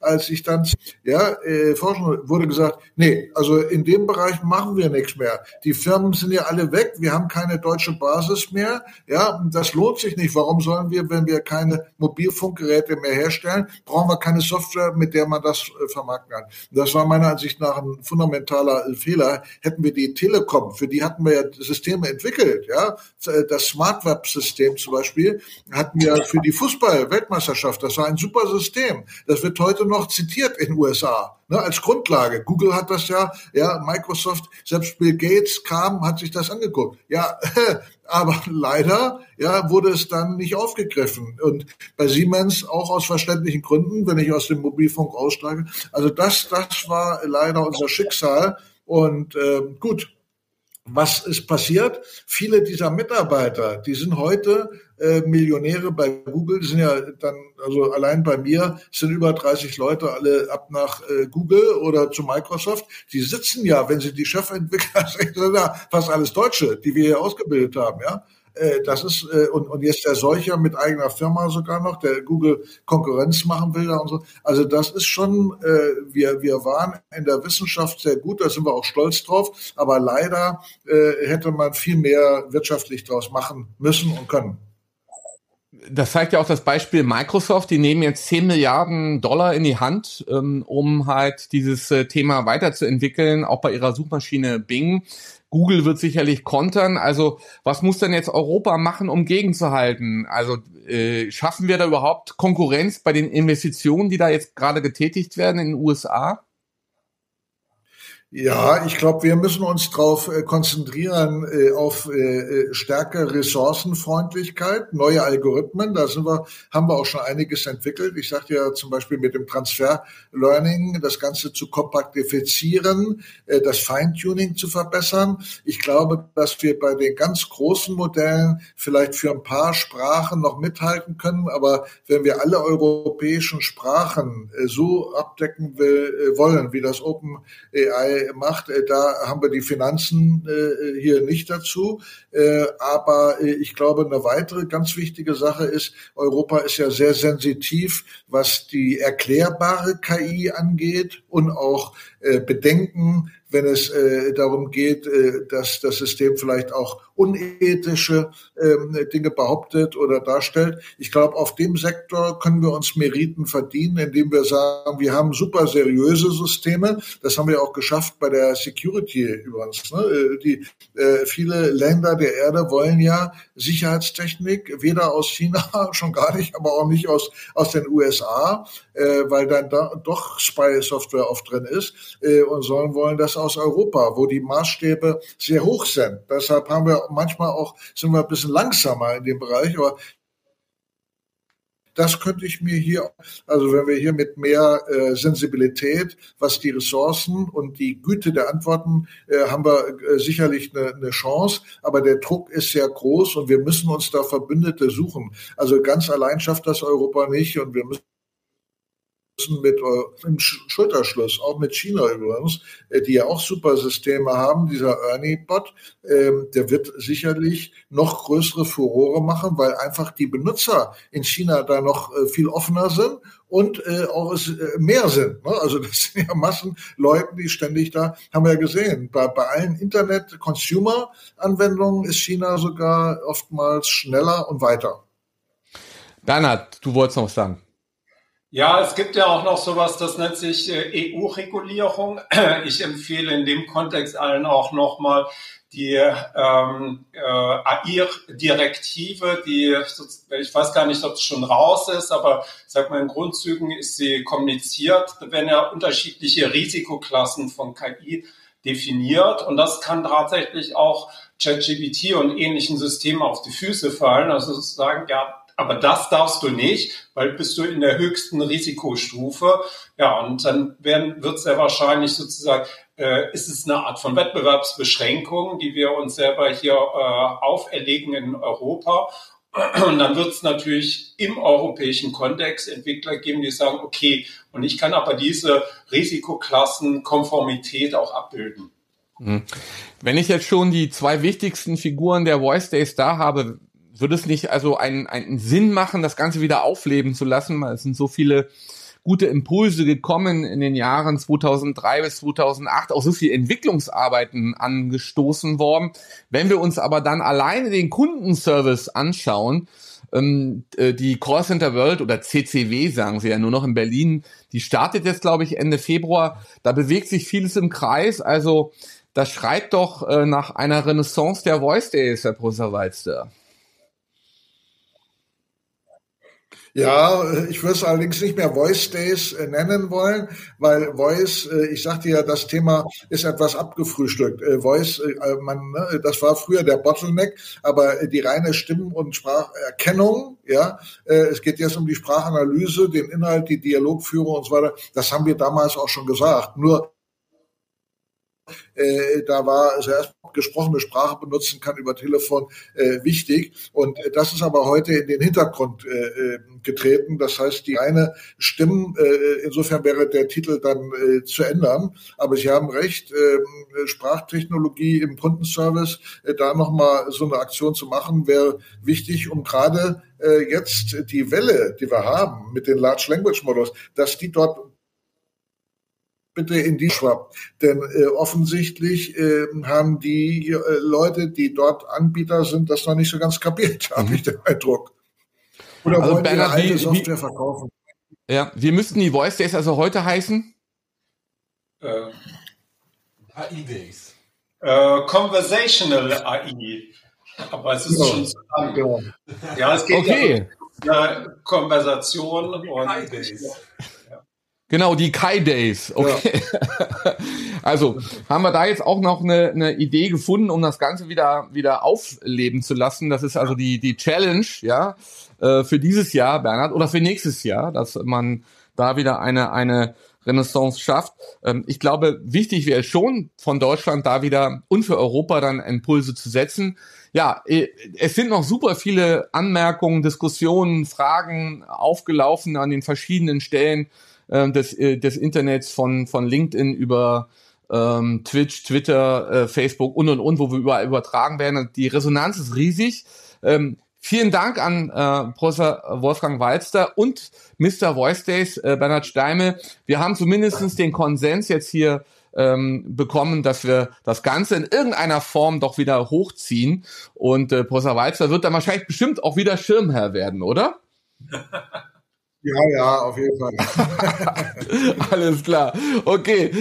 als ich dann ja äh, forschen wurde gesagt, nee, also in dem Bereich machen wir nichts mehr. Die Firmen sind ja alle weg, wir haben keine deutsche Basis mehr. Ja, das lohnt sich nicht. Warum sollen wir, wenn wir keine Mobilfunkgeräte mehr herstellen, brauchen wir keine Software, mit der man das äh, vermarkten kann. Das war meiner Ansicht nach ein fundamentaler äh, Fehler. Hätten wir die Telekom, für die hatten wir ja Systeme entwickelt, ja, das Smart Web System zum Beispiel hatten wir für die Fußball-Weltmeisterschaft. Das war ein super System. Das wird heute heute noch zitiert in den USA ne, als Grundlage. Google hat das ja, ja, Microsoft, selbst Bill Gates kam, hat sich das angeguckt. Ja, aber leider ja, wurde es dann nicht aufgegriffen. Und bei Siemens auch aus verständlichen Gründen, wenn ich aus dem Mobilfunk aussteige. Also das, das war leider unser Schicksal. Und äh, gut, was ist passiert? Viele dieser Mitarbeiter, die sind heute äh, Millionäre bei Google, sind ja dann, also allein bei mir sind über 30 Leute alle ab nach äh, Google oder zu Microsoft. Die sitzen ja, wenn sie die Chefentwickler sind, fast alles Deutsche, die wir hier ausgebildet haben, ja. Äh, das ist, äh, und, und jetzt der Solcher mit eigener Firma sogar noch, der Google Konkurrenz machen will da und so. Also das ist schon, äh, wir, wir waren in der Wissenschaft sehr gut, da sind wir auch stolz drauf, aber leider äh, hätte man viel mehr wirtschaftlich draus machen müssen und können das zeigt ja auch das Beispiel Microsoft. Die nehmen jetzt 10 Milliarden Dollar in die Hand, ähm, um halt dieses äh, Thema weiterzuentwickeln, auch bei ihrer Suchmaschine Bing. Google wird sicherlich kontern. Also was muss denn jetzt Europa machen, um gegenzuhalten? Also äh, schaffen wir da überhaupt Konkurrenz bei den Investitionen, die da jetzt gerade getätigt werden in den USA? Ja, ich glaube, wir müssen uns darauf äh, konzentrieren, äh, auf äh, stärkere Ressourcenfreundlichkeit, neue Algorithmen. Da sind wir, haben wir auch schon einiges entwickelt. Ich sagte ja zum Beispiel mit dem Transfer Learning, das Ganze zu kompaktifizieren, das Feintuning zu verbessern. Ich glaube, dass wir bei den ganz großen Modellen vielleicht für ein paar Sprachen noch mithalten können. Aber wenn wir alle europäischen Sprachen so abdecken will, wollen, wie das Open AI macht. Äh, da haben wir die Finanzen äh, hier nicht dazu. Äh, aber äh, ich glaube, eine weitere ganz wichtige Sache ist, Europa ist ja sehr sensitiv, was die erklärbare KI angeht und auch äh, Bedenken wenn es äh, darum geht, äh, dass das System vielleicht auch unethische ähm, Dinge behauptet oder darstellt. Ich glaube, auf dem Sektor können wir uns Meriten verdienen, indem wir sagen, wir haben super seriöse Systeme. Das haben wir auch geschafft bei der Security übrigens. Ne? Äh, die, äh, viele Länder der Erde wollen ja Sicherheitstechnik, weder aus China, schon gar nicht, aber auch nicht aus, aus den USA, äh, weil dann da doch Spy-Software oft drin ist äh, und sollen wollen das aus Europa, wo die Maßstäbe sehr hoch sind. Deshalb haben wir manchmal auch, sind wir ein bisschen langsamer in dem Bereich, aber das könnte ich mir hier, also wenn wir hier mit mehr äh, Sensibilität, was die Ressourcen und die Güte der Antworten, äh, haben wir äh, sicherlich eine, eine Chance. Aber der Druck ist sehr groß und wir müssen uns da Verbündete suchen. Also ganz allein schafft das Europa nicht und wir müssen mit äh, im Schulterschluss, auch mit China übrigens, äh, die ja auch super Systeme haben, dieser Ernie-Bot, ähm, der wird sicherlich noch größere Furore machen, weil einfach die Benutzer in China da noch äh, viel offener sind und äh, auch es äh, mehr sind. Ne? Also das sind ja Massen Leuten, die ständig da, haben wir ja gesehen. Bei, bei allen Internet-Consumer-Anwendungen ist China sogar oftmals schneller und weiter. Bernhard, du wolltest noch was sagen. Ja, es gibt ja auch noch sowas, das nennt sich äh, EU-Regulierung. Ich empfehle in dem Kontext allen auch nochmal die ähm, äh, AIR-Direktive, die, ich weiß gar nicht, ob es schon raus ist, aber sag mal, in Grundzügen ist sie kommuniziert, wenn er unterschiedliche Risikoklassen von KI definiert. Und das kann tatsächlich auch ChatGPT und ähnlichen Systemen auf die Füße fallen. Also sozusagen, ja, aber das darfst du nicht, weil bist du in der höchsten Risikostufe. Ja, und dann werden, wird sehr wahrscheinlich sozusagen, äh, ist es eine Art von Wettbewerbsbeschränkung, die wir uns selber hier äh, auferlegen in Europa. Und dann wird es natürlich im europäischen Kontext Entwickler geben, die sagen, okay, und ich kann aber diese Risikoklassenkonformität auch abbilden. Mhm. Wenn ich jetzt schon die zwei wichtigsten Figuren der Voice Days da habe, würde es nicht also einen, einen Sinn machen, das Ganze wieder aufleben zu lassen? Weil es sind so viele gute Impulse gekommen in den Jahren 2003 bis 2008, auch so viele Entwicklungsarbeiten angestoßen worden. Wenn wir uns aber dann alleine den Kundenservice anschauen, ähm, äh, die Callcenter World oder CCW sagen sie ja nur noch in Berlin, die startet jetzt glaube ich Ende Februar. Da bewegt sich vieles im Kreis. Also das schreit doch äh, nach einer Renaissance der Voice Days, Herr Professor Walster. Ja, ich würde es allerdings nicht mehr Voice Days äh, nennen wollen, weil Voice, äh, ich sagte ja, das Thema ist etwas abgefrühstückt. Äh, Voice, man, ne, das war früher der Bottleneck, aber die reine Stimmen- und Spracherkennung, ja, es geht jetzt um die Sprachanalyse, den Inhalt, die Dialogführung und so weiter. Das haben wir damals auch schon gesagt. Nur äh, da war also erst gesprochene Sprache benutzen kann über Telefon äh, wichtig. Und äh, das ist aber heute in den Hintergrund äh, äh getreten. Das heißt, die reine Stimmen, äh, insofern wäre der Titel dann äh, zu ändern. Aber Sie haben recht, äh, Sprachtechnologie im Kundenservice, äh, da nochmal so eine Aktion zu machen, wäre wichtig, um gerade äh, jetzt die Welle, die wir haben mit den Large Language Models, dass die dort bitte in die schwappt. Denn äh, offensichtlich äh, haben die äh, Leute, die dort Anbieter sind, das noch nicht so ganz kapiert, habe mhm. ich den Eindruck. Oder also wollen Bernhard, die alte Software wie, verkaufen? Ja, wie müssten die Voice Days also heute heißen? Äh, AI Days. Äh, conversational AI. Aber es ist ja, schon zu lang. Ja, es geht okay. ja um Konversation und. Genau, die Kai Days. Okay. Ja. also haben wir da jetzt auch noch eine, eine Idee gefunden, um das Ganze wieder wieder aufleben zu lassen. Das ist also die die Challenge, ja, äh, für dieses Jahr, Bernhard, oder für nächstes Jahr, dass man da wieder eine eine Renaissance schafft. Ähm, ich glaube, wichtig wäre schon von Deutschland da wieder und für Europa dann Impulse zu setzen. Ja, äh, es sind noch super viele Anmerkungen, Diskussionen, Fragen aufgelaufen an den verschiedenen Stellen äh, des, äh, des Internets von, von LinkedIn über ähm, Twitch, Twitter, äh, Facebook und und und, wo wir überall übertragen werden. Die Resonanz ist riesig. Ähm, vielen Dank an äh, Professor Wolfgang Walster und Mr. Voice Days, äh, Bernhard Steime. Wir haben zumindestens den Konsens jetzt hier ähm, bekommen, dass wir das Ganze in irgendeiner Form doch wieder hochziehen. Und äh, Professor Walzer wird dann wahrscheinlich bestimmt auch wieder Schirmherr werden, oder? Ja, ja, auf jeden Fall. Alles klar. Okay.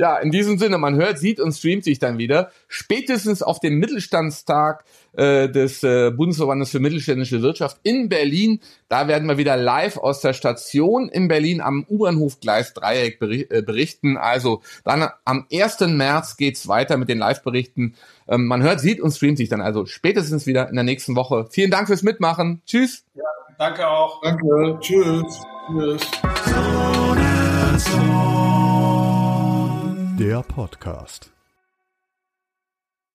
Ja, in diesem Sinne, man hört, sieht und streamt sich dann wieder. Spätestens auf dem Mittelstandstag äh, des äh, Bundesverbandes für mittelständische Wirtschaft in Berlin. Da werden wir wieder live aus der Station in Berlin am U-Bahnhof Gleis Dreieck äh, berichten. Also dann am 1. März geht's weiter mit den Live-Berichten. Ähm, man hört, sieht und streamt sich dann also spätestens wieder in der nächsten Woche. Vielen Dank fürs Mitmachen. Tschüss. Ja. Danke auch. Danke. Tschüss. Tschüss. Der Podcast.